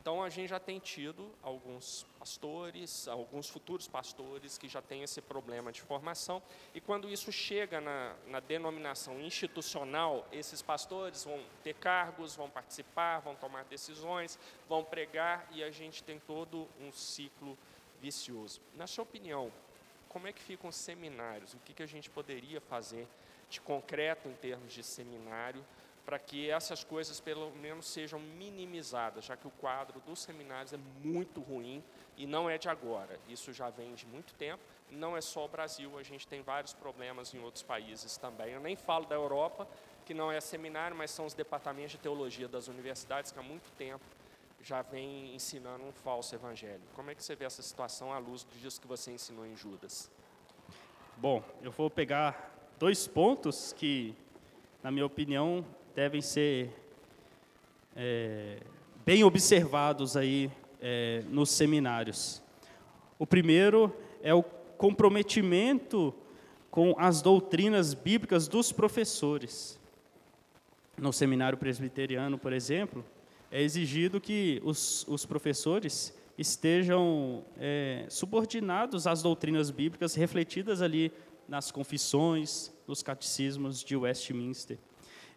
Então, a gente já tem tido alguns pastores, alguns futuros pastores que já têm esse problema de formação, e quando isso chega na, na denominação institucional, esses pastores vão ter cargos, vão participar, vão tomar decisões, vão pregar, e a gente tem todo um ciclo vicioso. Na sua opinião, como é que ficam os seminários? O que, que a gente poderia fazer de concreto em termos de seminário? para que essas coisas pelo menos sejam minimizadas, já que o quadro dos seminários é muito ruim e não é de agora. Isso já vem de muito tempo. Não é só o Brasil, a gente tem vários problemas em outros países também. Eu nem falo da Europa, que não é seminário, mas são os departamentos de teologia das universidades que há muito tempo já vem ensinando um falso evangelho. Como é que você vê essa situação à luz disso que você ensinou em Judas? Bom, eu vou pegar dois pontos que, na minha opinião, devem ser é, bem observados aí é, nos seminários. O primeiro é o comprometimento com as doutrinas bíblicas dos professores. No seminário presbiteriano, por exemplo, é exigido que os, os professores estejam é, subordinados às doutrinas bíblicas refletidas ali nas confissões, nos catecismos de Westminster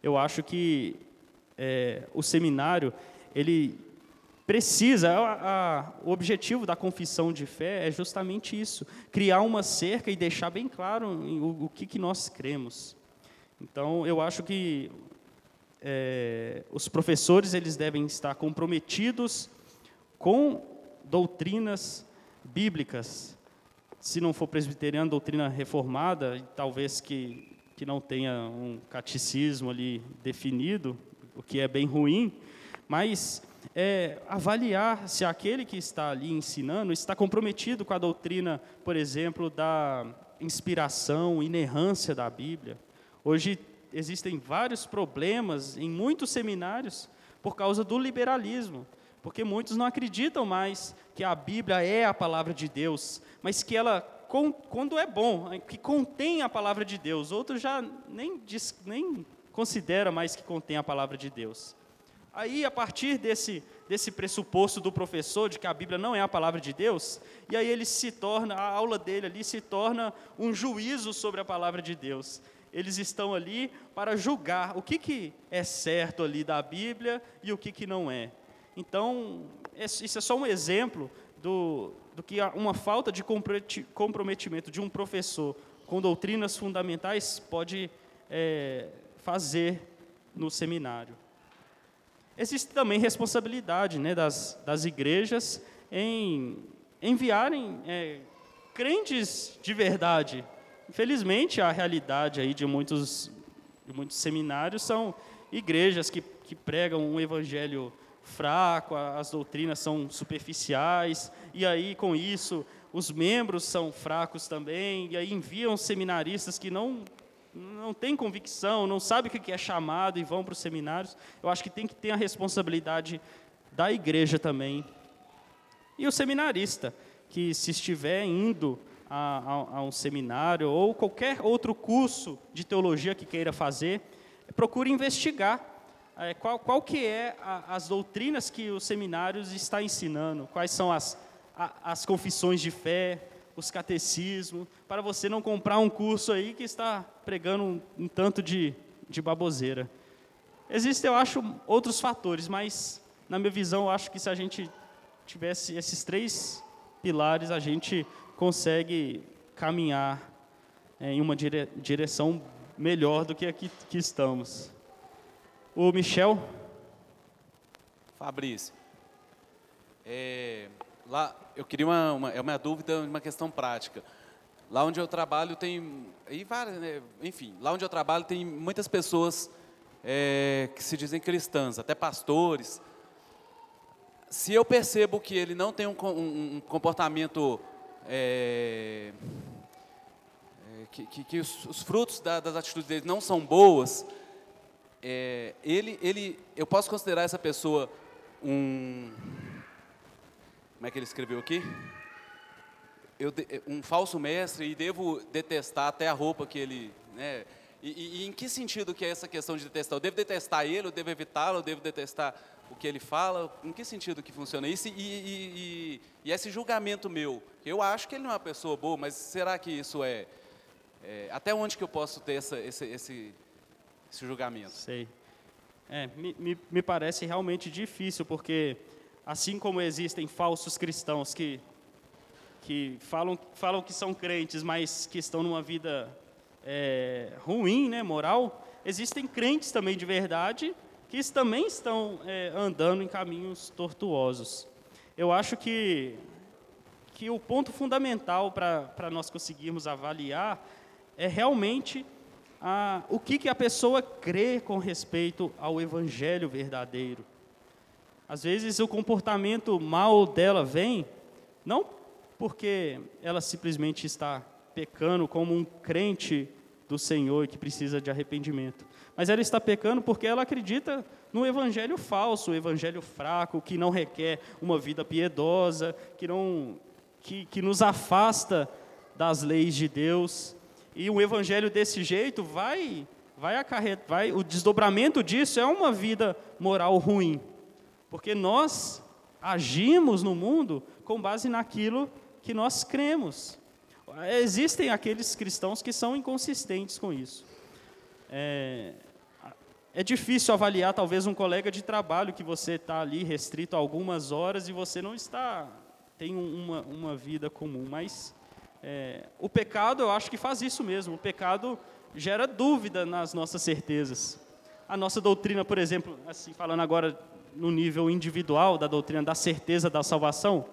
eu acho que é, o seminário, ele precisa, a, a, o objetivo da confissão de fé é justamente isso, criar uma cerca e deixar bem claro o, o que, que nós cremos. Então, eu acho que é, os professores eles devem estar comprometidos com doutrinas bíblicas. Se não for presbiteriano, doutrina reformada, talvez que que não tenha um catecismo ali definido, o que é bem ruim, mas é, avaliar se aquele que está ali ensinando está comprometido com a doutrina, por exemplo, da inspiração, inerrância da Bíblia. Hoje existem vários problemas em muitos seminários por causa do liberalismo, porque muitos não acreditam mais que a Bíblia é a palavra de Deus, mas que ela quando é bom, que contém a palavra de Deus. Outros já nem, diz, nem considera mais que contém a palavra de Deus. Aí, a partir desse, desse pressuposto do professor de que a Bíblia não é a palavra de Deus, e aí ele se torna, a aula dele ali se torna um juízo sobre a palavra de Deus. Eles estão ali para julgar o que, que é certo ali da Bíblia e o que, que não é. Então, isso é só um exemplo do, do que uma falta de comprometimento de um professor com doutrinas fundamentais pode é, fazer no seminário. Existe também responsabilidade né, das, das igrejas em enviarem é, crentes de verdade. Infelizmente, a realidade aí de muitos, de muitos seminários são igrejas que, que pregam um evangelho fraco, as doutrinas são superficiais, e aí com isso os membros são fracos também, e aí enviam seminaristas que não não têm convicção, não sabem o que é chamado e vão para os seminários. Eu acho que tem que ter a responsabilidade da igreja também. E o seminarista, que se estiver indo a, a, a um seminário ou qualquer outro curso de teologia que queira fazer, procure investigar é, qual, qual que é a, as doutrinas que os seminários está ensinando, quais são as, a, as confissões de fé, os catecismos, para você não comprar um curso aí que está pregando um, um tanto de, de baboseira. Existem, eu acho, outros fatores, mas na minha visão, eu acho que se a gente tivesse esses três pilares, a gente consegue caminhar é, em uma dire, direção melhor do que aqui que estamos. O Michel. Fabrício. É, lá, eu queria uma, uma, é uma dúvida, uma questão prática. Lá onde eu trabalho tem, e várias, né, enfim, lá onde eu trabalho tem muitas pessoas é, que se dizem cristãs, até pastores. Se eu percebo que ele não tem um, um, um comportamento é, é, que, que, que os, os, frutos da, das atitudes dele não são boas, é, ele, ele, eu posso considerar essa pessoa um, como é que ele escreveu aqui? Eu, um falso mestre e devo detestar até a roupa que ele, né? E, e, e, em que sentido que é essa questão de detestar? Eu devo detestar ele, eu devo evitá-lo, eu devo detestar o que ele fala? Em que sentido que funciona isso? E, e, e, esse julgamento meu, eu acho que ele não é uma pessoa boa, mas será que isso é, é até onde que eu posso ter essa, esse, esse esse julgamento. Sei. É, me, me, me parece realmente difícil, porque assim como existem falsos cristãos que, que falam, falam que são crentes, mas que estão numa vida é, ruim, né, moral, existem crentes também de verdade que também estão é, andando em caminhos tortuosos. Eu acho que, que o ponto fundamental para nós conseguirmos avaliar é realmente a, o que, que a pessoa crê com respeito ao evangelho verdadeiro. Às vezes o comportamento mal dela vem, não porque ela simplesmente está pecando como um crente do Senhor que precisa de arrependimento, mas ela está pecando porque ela acredita no evangelho falso, o evangelho fraco, que não requer uma vida piedosa, que, não, que, que nos afasta das leis de Deus. E um evangelho desse jeito vai, vai acarretar, vai, o desdobramento disso é uma vida moral ruim, porque nós agimos no mundo com base naquilo que nós cremos. Existem aqueles cristãos que são inconsistentes com isso. É, é difícil avaliar, talvez, um colega de trabalho que você está ali restrito a algumas horas e você não está tem uma, uma vida comum, mas é, o pecado, eu acho que faz isso mesmo. O pecado gera dúvida nas nossas certezas. A nossa doutrina, por exemplo, assim falando agora no nível individual da doutrina da certeza da salvação,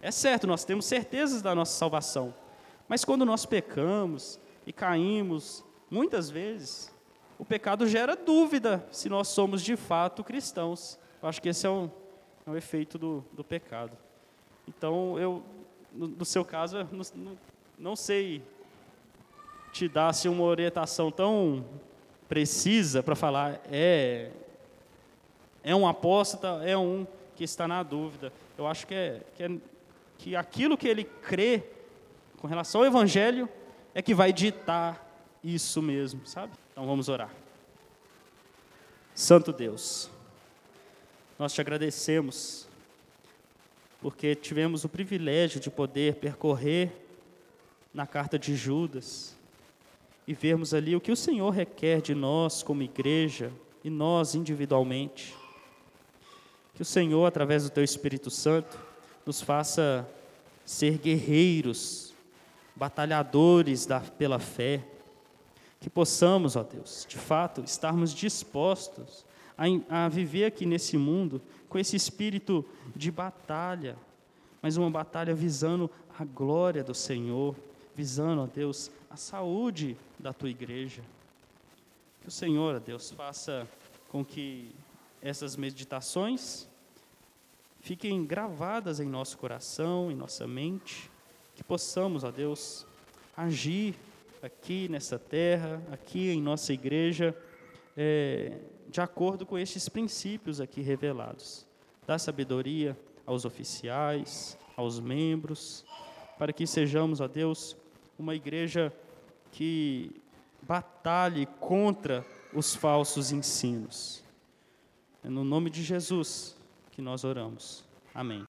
é certo, nós temos certezas da nossa salvação. Mas quando nós pecamos e caímos, muitas vezes, o pecado gera dúvida se nós somos de fato cristãos. Eu acho que esse é um, é um efeito do, do pecado. Então, eu no, no seu caso, não, não sei te dar assim, uma orientação tão precisa para falar é é um apóstata, é um que está na dúvida. Eu acho que é, que, é, que aquilo que ele crê com relação ao Evangelho é que vai ditar isso mesmo, sabe? Então vamos orar. Santo Deus, nós te agradecemos, porque tivemos o privilégio de poder percorrer na carta de Judas e vermos ali o que o Senhor requer de nós como igreja e nós individualmente. Que o Senhor, através do Teu Espírito Santo, nos faça ser guerreiros, batalhadores da, pela fé, que possamos, ó Deus, de fato, estarmos dispostos a, a viver aqui nesse mundo com esse espírito de batalha, mas uma batalha visando a glória do Senhor, visando, ó Deus, a saúde da tua igreja. Que o Senhor, ó Deus, faça com que essas meditações fiquem gravadas em nosso coração, em nossa mente, que possamos, ó Deus, agir aqui nessa terra, aqui em nossa igreja, é, de acordo com estes princípios aqui revelados. Dá sabedoria aos oficiais, aos membros, para que sejamos, ó Deus, uma igreja que batalhe contra os falsos ensinos. É no nome de Jesus que nós oramos. Amém.